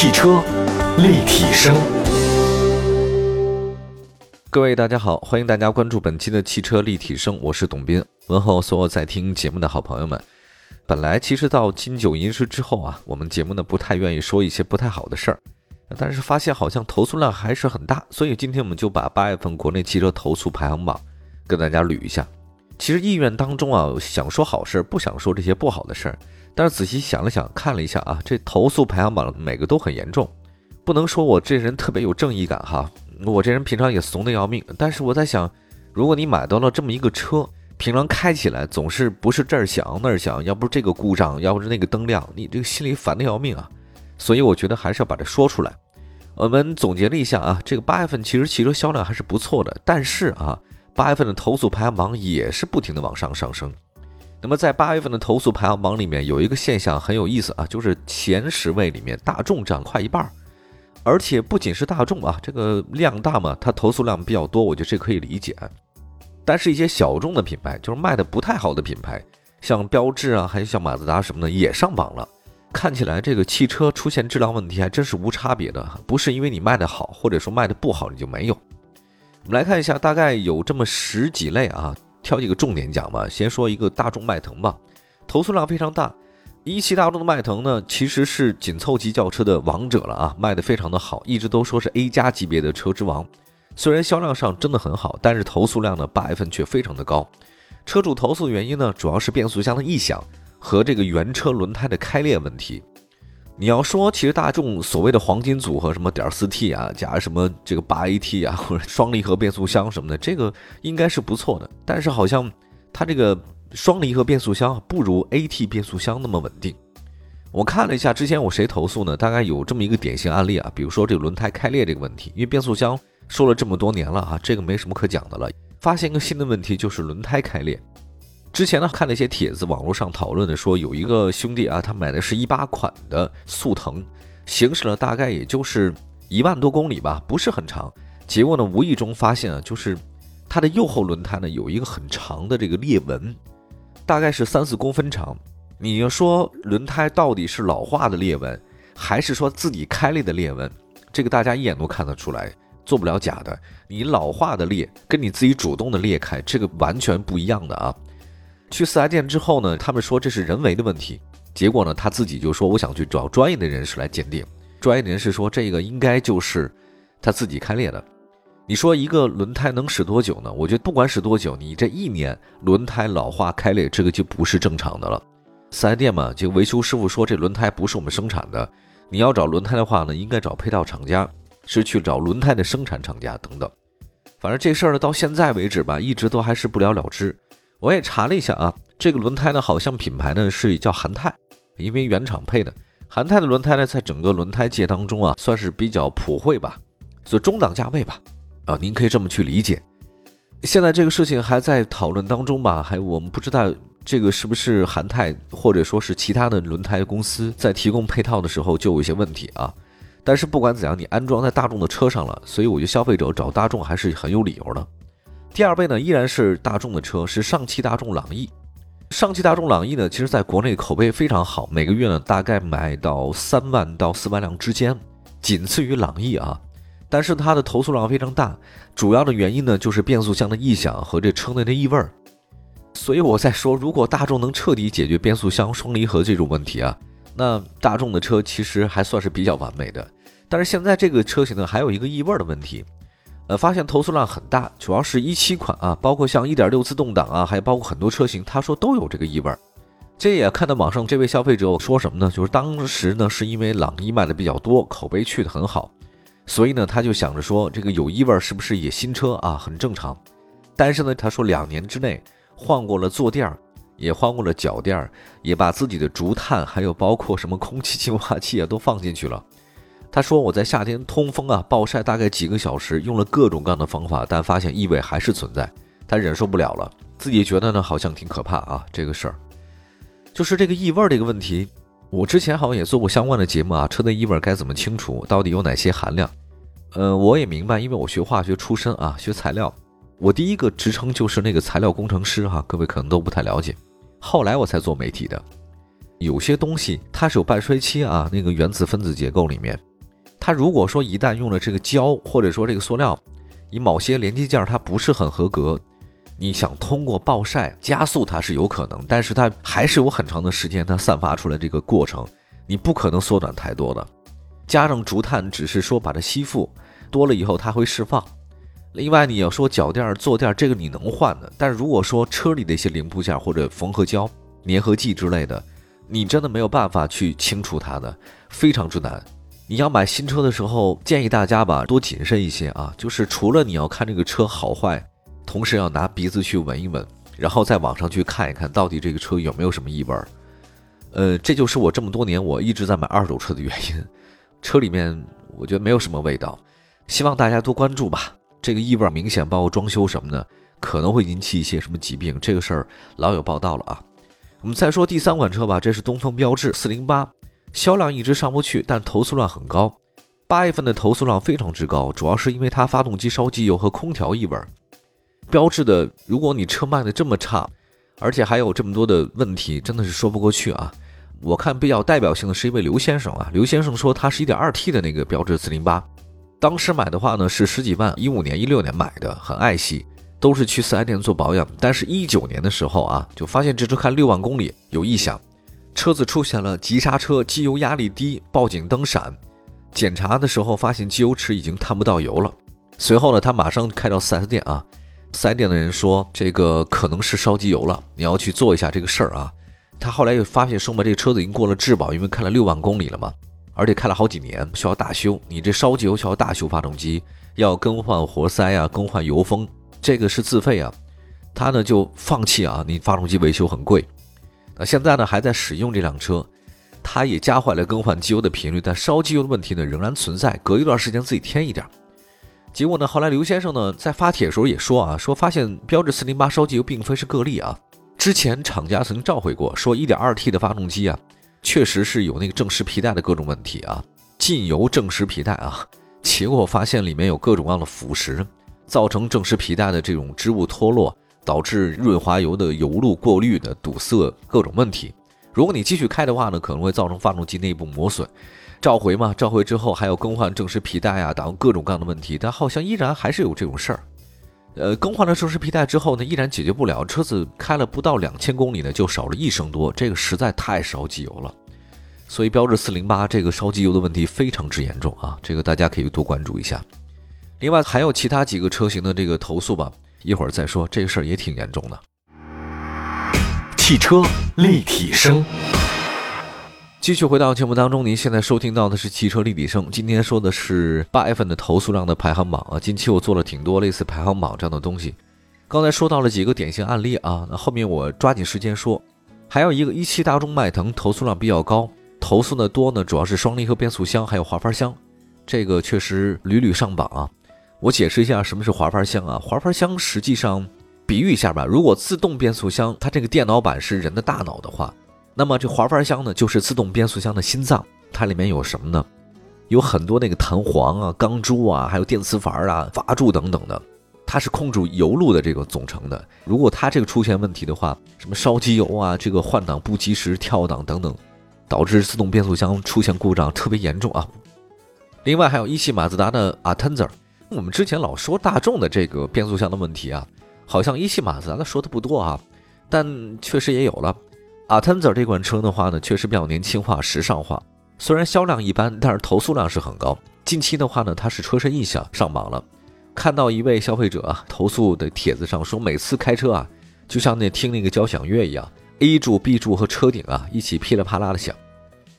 汽车立体声，各位大家好，欢迎大家关注本期的汽车立体声，我是董斌，问候所有在听节目的好朋友们。本来其实到金九银十之后啊，我们节目呢不太愿意说一些不太好的事儿，但是发现好像投诉量还是很大，所以今天我们就把八月份国内汽车投诉排行榜跟大家捋一下。其实意愿当中啊，想说好事，不想说这些不好的事儿。但是仔细想了想，看了一下啊，这投诉排行榜每个都很严重，不能说我这人特别有正义感哈，我这人平常也怂的要命。但是我在想，如果你买到了这么一个车，平常开起来总是不是这儿响那儿响，要不是这个故障，要不是那个灯亮，你这个心里烦的要命啊。所以我觉得还是要把这说出来。我们总结了一下啊，这个八月份其实汽车销量还是不错的，但是啊，八月份的投诉排行榜也是不停的往上上升。那么在八月份的投诉排行榜里面，有一个现象很有意思啊，就是前十位里面大众占快一半儿，而且不仅是大众啊，这个量大嘛，它投诉量比较多，我觉得这可以理解。但是，一些小众的品牌，就是卖的不太好的品牌，像标致啊，还有像马自达什么的，也上榜了。看起来这个汽车出现质量问题还真是无差别的，不是因为你卖的好，或者说卖的不好你就没有。我们来看一下，大概有这么十几类啊。挑几个重点讲吧，先说一个大众迈腾吧，投诉量非常大。一汽大众的迈腾呢，其实是紧凑级轿车的王者了啊，卖的非常的好，一直都说是 A 加级别的车之王。虽然销量上真的很好，但是投诉量呢八月份却非常的高。车主投诉的原因呢，主要是变速箱的异响和这个原车轮胎的开裂问题。你要说，其实大众所谓的黄金组合，什么点四 T 啊，加什么这个八 AT 啊，或者双离合变速箱什么的，这个应该是不错的。但是好像它这个双离合变速箱不如 AT 变速箱那么稳定。我看了一下，之前我谁投诉呢？大概有这么一个典型案例啊，比如说这个轮胎开裂这个问题，因为变速箱说了这么多年了啊，这个没什么可讲的了。发现一个新的问题，就是轮胎开裂。之前呢看了一些帖子，网络上讨论的说有一个兄弟啊，他买的是一八款的速腾，行驶了大概也就是一万多公里吧，不是很长。结果呢，无意中发现啊，就是它的右后轮胎呢有一个很长的这个裂纹，大概是三四公分长。你要说轮胎到底是老化的裂纹，还是说自己开裂的裂纹？这个大家一眼都看得出来，做不了假的。你老化的裂跟你自己主动的裂开，这个完全不一样的啊。去四 S 店之后呢，他们说这是人为的问题。结果呢，他自己就说我想去找专业的人士来鉴定。专业人士说这个应该就是他自己开裂的。你说一个轮胎能使多久呢？我觉得不管使多久，你这一年轮胎老化开裂，这个就不是正常的了。四 S 店嘛，就维修师傅说这轮胎不是我们生产的。你要找轮胎的话呢，应该找配套厂家，是去找轮胎的生产厂家等等。反正这事儿呢，到现在为止吧，一直都还是不了了之。我也查了一下啊，这个轮胎呢，好像品牌呢是叫韩泰，因为原厂配的。韩泰的轮胎呢，在整个轮胎界当中啊，算是比较普惠吧，所以中档价位吧，啊，您可以这么去理解。现在这个事情还在讨论当中吧，还我们不知道这个是不是韩泰或者说是其他的轮胎公司在提供配套的时候就有一些问题啊。但是不管怎样，你安装在大众的车上了，所以我觉得消费者找大众还是很有理由的。第二位呢，依然是大众的车，是上汽大众朗逸。上汽大众朗逸呢，其实在国内口碑非常好，每个月呢大概卖到三万到四万辆之间，仅次于朗逸啊。但是它的投诉量非常大，主要的原因呢就是变速箱的异响和这车内的异味儿。所以我在说，如果大众能彻底解决变速箱双离合这种问题啊，那大众的车其实还算是比较完美的。但是现在这个车型呢，还有一个异味的问题。呃，发现投诉量很大，主要是一七款啊，包括像一点六自动挡啊，还包括很多车型，他说都有这个异味儿。这也看到网上这位消费者说什么呢？就是当时呢，是因为朗逸卖的比较多，口碑去的很好，所以呢，他就想着说这个有异味儿是不是也新车啊？很正常。但是呢，他说两年之内换过了坐垫儿，也换过了脚垫儿，也把自己的竹炭还有包括什么空气净化器啊都放进去了。他说：“我在夏天通风啊，暴晒大概几个小时，用了各种各样的方法，但发现异味还是存在。他忍受不了了，自己觉得呢，好像挺可怕啊。这个事儿，就是这个异味这个问题。我之前好像也做过相关的节目啊，车内异味该怎么清除，到底有哪些含量？呃，我也明白，因为我学化学出身啊，学材料，我第一个职称就是那个材料工程师哈，各位可能都不太了解。后来我才做媒体的。有些东西它是有半衰期啊，那个原子分子结构里面。”它如果说一旦用了这个胶，或者说这个塑料，你某些连接件它不是很合格，你想通过暴晒加速它是有可能，但是它还是有很长的时间它散发出来这个过程，你不可能缩短太多的。加上竹炭只是说把它吸附多了以后它会释放。另外你要说脚垫、坐垫这个你能换的，但如果说车里的一些零部件或者缝合胶、粘合剂之类的，你真的没有办法去清除它的，非常之难。你要买新车的时候，建议大家吧多谨慎一些啊，就是除了你要看这个车好坏，同时要拿鼻子去闻一闻，然后在网上去看一看到底这个车有没有什么异味。呃，这就是我这么多年我一直在买二手车的原因，车里面我觉得没有什么味道，希望大家多关注吧。这个异味明显，包括装修什么的，可能会引起一些什么疾病，这个事儿老有报道了啊。我们再说第三款车吧，这是东风标致四零八。销量一直上不去，但投诉量很高。八月份的投诉量非常之高，主要是因为它发动机烧机油和空调异味。标志的，如果你车卖的这么差，而且还有这么多的问题，真的是说不过去啊。我看比较代表性的是一位刘先生啊，刘先生说他是一点二 T 的那个标致四零八，当时买的话呢是十几万，一五年、一六年买的，很爱惜，都是去四 S 店做保养。但是，一九年的时候啊，就发现这车开六万公里有异响。车子出现了急刹车、机油压力低、报警灯闪。检查的时候发现机油尺已经探不到油了。随后呢，他马上开到 4S 店啊。4S 店的人说，这个可能是烧机油了，你要去做一下这个事儿啊。他后来又发现说嘛，这个车子已经过了质保，因为开了六万公里了嘛，而且开了好几年，需要大修。你这烧机油需要大修发动机，要更换活塞啊，更换油封，这个是自费啊。他呢就放弃啊，你发动机维修很贵。那现在呢，还在使用这辆车，它也加快了更换机油的频率，但烧机油的问题呢仍然存在，隔一段时间自己添一点。结果呢，后来刘先生呢在发帖的时候也说啊，说发现标致四零八烧机油并非是个例啊，之前厂家曾经召回过，说一点二 T 的发动机啊，确实是有那个正时皮带的各种问题啊，进油正时皮带啊，结果发现里面有各种各样的腐蚀，造成正时皮带的这种织物脱落。导致润滑油的油路过滤的堵塞各种问题。如果你继续开的话呢，可能会造成发动机内部磨损。召回嘛，召回之后还要更换正时皮带啊，等各种各样的问题。但好像依然还是有这种事儿。呃，更换了正时皮带之后呢，依然解决不了。车子开了不到两千公里呢，就少了一升多，这个实在太烧机油了。所以标致四零八这个烧机油的问题非常之严重啊，这个大家可以多关注一下。另外还有其他几个车型的这个投诉吧。一会儿再说，这个事儿也挺严重的。汽车立体声，继续回到节目当中，您现在收听到的是汽车立体声。今天说的是八月份的投诉量的排行榜啊。近期我做了挺多类似排行榜这样的东西。刚才说到了几个典型案例啊，那后面我抓紧时间说。还有一个一汽大众迈腾投诉量比较高，投诉的多呢，主要是双离合变速箱还有滑阀箱，这个确实屡屡上榜啊。我解释一下什么是滑阀箱啊？滑阀箱实际上，比喻一下吧，如果自动变速箱它这个电脑板是人的大脑的话，那么这滑阀箱呢就是自动变速箱的心脏。它里面有什么呢？有很多那个弹簧啊、钢珠啊，还有电磁阀啊、阀柱等等的，它是控制油路的这个总成的。如果它这个出现问题的话，什么烧机油啊、这个换挡不及时、跳档等等，导致自动变速箱出现故障特别严重啊。另外还有一汽马自达的 Atenza。我们之前老说大众的这个变速箱的问题啊，好像一汽马自达的说的不多啊，但确实也有了。a t e n z e r 这款车的话呢，确实比较年轻化、时尚化，虽然销量一般，但是投诉量是很高。近期的话呢，它是车身异响上榜了。看到一位消费者投诉的帖子上说，每次开车啊，就像那听那个交响乐一样，A 柱、B 柱和车顶啊一起噼里啪啦的响。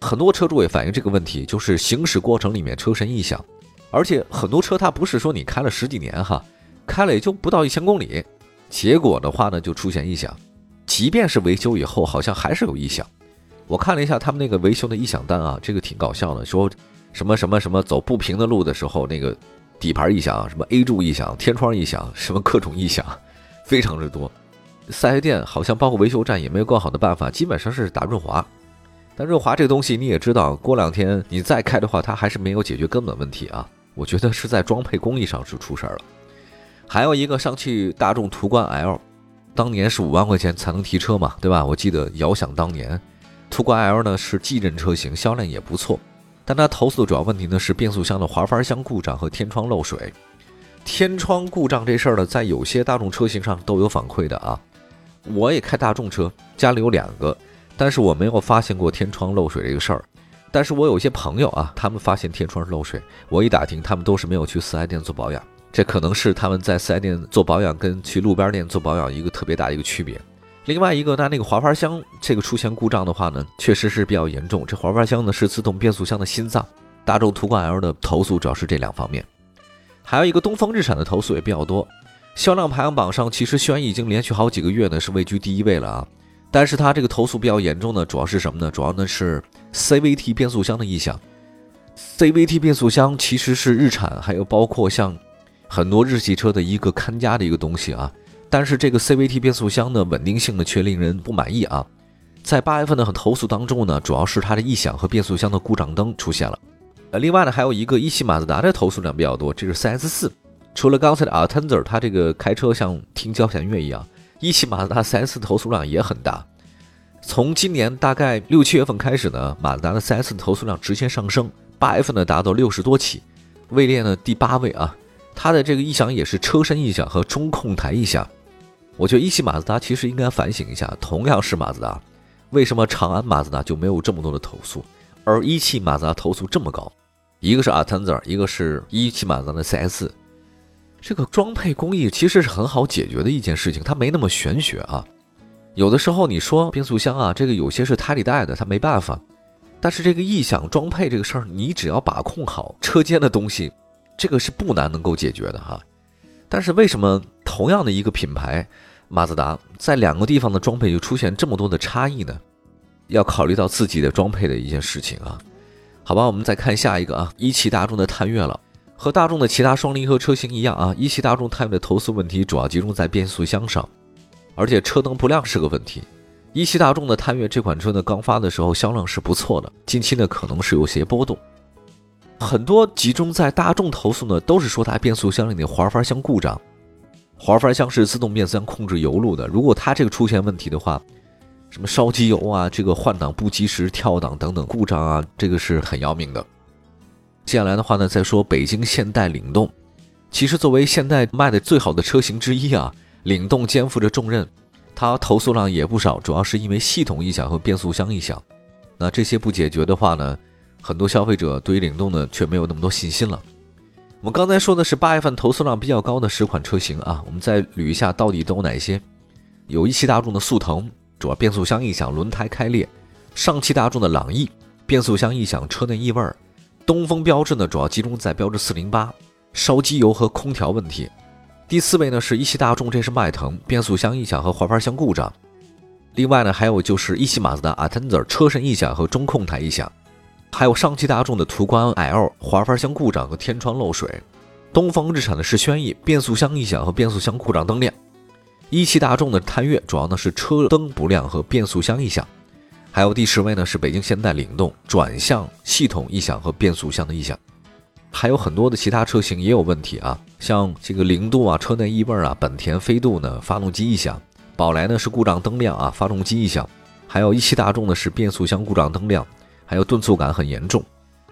很多车主也反映这个问题，就是行驶过程里面车身异响。而且很多车它不是说你开了十几年哈，开了也就不到一千公里，结果的话呢就出现异响，即便是维修以后好像还是有异响。我看了一下他们那个维修的异响单啊，这个挺搞笑的，说什么什么什么走不平的路的时候那个底盘异响，什么 A 柱异响、天窗异响，什么各种异响，非常之多。四 S 店好像包括维修站也没有更好的办法，基本上是打润滑。但润滑这个东西你也知道，过两天你再开的话，它还是没有解决根本问题啊。我觉得是在装配工艺上是出事儿了。还有一个上汽大众途观 L，当年是五万块钱才能提车嘛，对吧？我记得遥想当年，途观 L 呢是继任车型，销量也不错。但它投诉的主要问题呢是变速箱的滑阀箱故障和天窗漏水。天窗故障这事儿呢，在有些大众车型上都有反馈的啊。我也开大众车，家里有两个，但是我没有发现过天窗漏水这个事儿。但是我有些朋友啊，他们发现天窗漏水，我一打听，他们都是没有去四 S 店做保养。这可能是他们在四 S 店做保养跟去路边店做保养一个特别大的一个区别。另外一个，那那个滑阀箱这个出现故障的话呢，确实是比较严重。这滑阀箱呢是自动变速箱的心脏。大众途观 L 的投诉主要是这两方面。还有一个东风日产的投诉也比较多，销量排行榜上其实轩逸已经连续好几个月呢是位居第一位了啊。但是它这个投诉比较严重的主要是什么呢？主要呢是 CVT 变速箱的异响。CVT 变速箱其实是日产还有包括像很多日系车的一个看家的一个东西啊。但是这个 CVT 变速箱的稳定性呢却令人不满意啊。在八月份的投诉当中呢，主要是它的异响和变速箱的故障灯出现了。呃，另外呢，还有一个一汽马自达的投诉量比较多，这是 4S 4。除了刚才的 Altenzer，它这个开车像听交响乐一样，一汽马自达 4S 投诉量也很大。从今年大概六七月份开始呢，马自达的 4S 投诉量直线上升，八月份呢达到六十多起，位列呢第八位啊。它的这个异响也是车身异响和中控台异响。我觉得一汽马自达其实应该反省一下，同样是马自达，为什么长安马自达就没有这么多的投诉？而一汽马自达投诉这么高，一个是 Altenzer，一个是一汽马自达的 CS，这个装配工艺其实是很好解决的一件事情，它没那么玄学啊。有的时候你说变速箱啊，这个有些是胎里带的，它没办法。但是这个异响装配这个事儿，你只要把控好车间的东西，这个是不难能够解决的哈。但是为什么同样的一个品牌马自达，在两个地方的装配就出现这么多的差异呢？要考虑到自己的装配的一件事情啊，好吧，我们再看下一个啊，一汽大众的探岳了，和大众的其他双离合车型一样啊，一汽大众探岳的投诉问题主要集中在变速箱上，而且车灯不亮是个问题。一汽大众的探岳这款车呢，刚发的时候销量是不错的，近期呢可能是有些波动，很多集中在大众投诉呢，都是说它变速箱里的滑阀箱故障，滑阀箱是自动变速箱控制油路的，如果它这个出现问题的话。什么烧机油啊，这个换挡不及时、跳档等等故障啊，这个是很要命的。接下来的话呢，再说北京现代领动，其实作为现代卖的最好的车型之一啊，领动肩负着重任，它投诉量也不少，主要是因为系统异响和变速箱异响。那这些不解决的话呢，很多消费者对于领动呢却没有那么多信心了。我们刚才说的是八月份投诉量比较高的十款车型啊，我们再捋一下到底都有哪些？有一汽大众的速腾。主要变速箱异响，轮胎开裂；上汽大众的朗逸，变速箱异响，车内异味；东风标致呢，主要集中在标致四零八，烧机油和空调问题。第四位呢是一汽大众，这是迈腾，变速箱异响和滑阀箱故障。另外呢还有就是一汽马自达 Atenza 车身异响和中控台异响，还有上汽大众的途观 L 滑阀箱故障和天窗漏水。东风日产的是轩逸，变速箱异响和变速箱故障灯亮。一汽大众的探岳主要呢是车灯不亮和变速箱异响，还有第十位呢是北京现代领动转向系统异响和变速箱的异响，还有很多的其他车型也有问题啊，像这个零度啊车内异味啊，本田飞度呢发动机异响，宝来呢是故障灯亮啊发动机异响，还有一汽大众呢是变速箱故障灯亮，还有顿挫感很严重，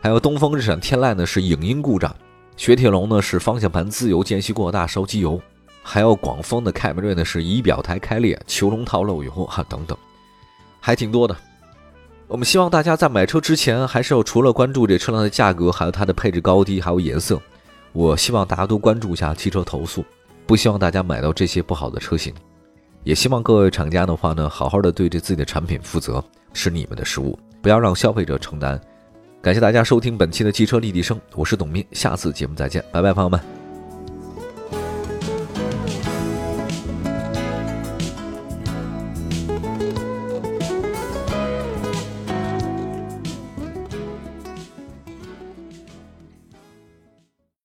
还有东风日产天籁呢是影音故障，雪铁龙呢是方向盘自由间隙过大烧机油。还有广丰的凯美瑞呢，是仪表台开裂、球笼套漏油哈等等，还挺多的。我们希望大家在买车之前，还是要除了关注这车辆的价格，还有它的配置高低，还有颜色。我希望大家都关注一下汽车投诉，不希望大家买到这些不好的车型。也希望各位厂家的话呢，好好的对这自己的产品负责，是你们的失误，不要让消费者承担。感谢大家收听本期的汽车立体声，我是董斌，下次节目再见，拜拜，朋友们。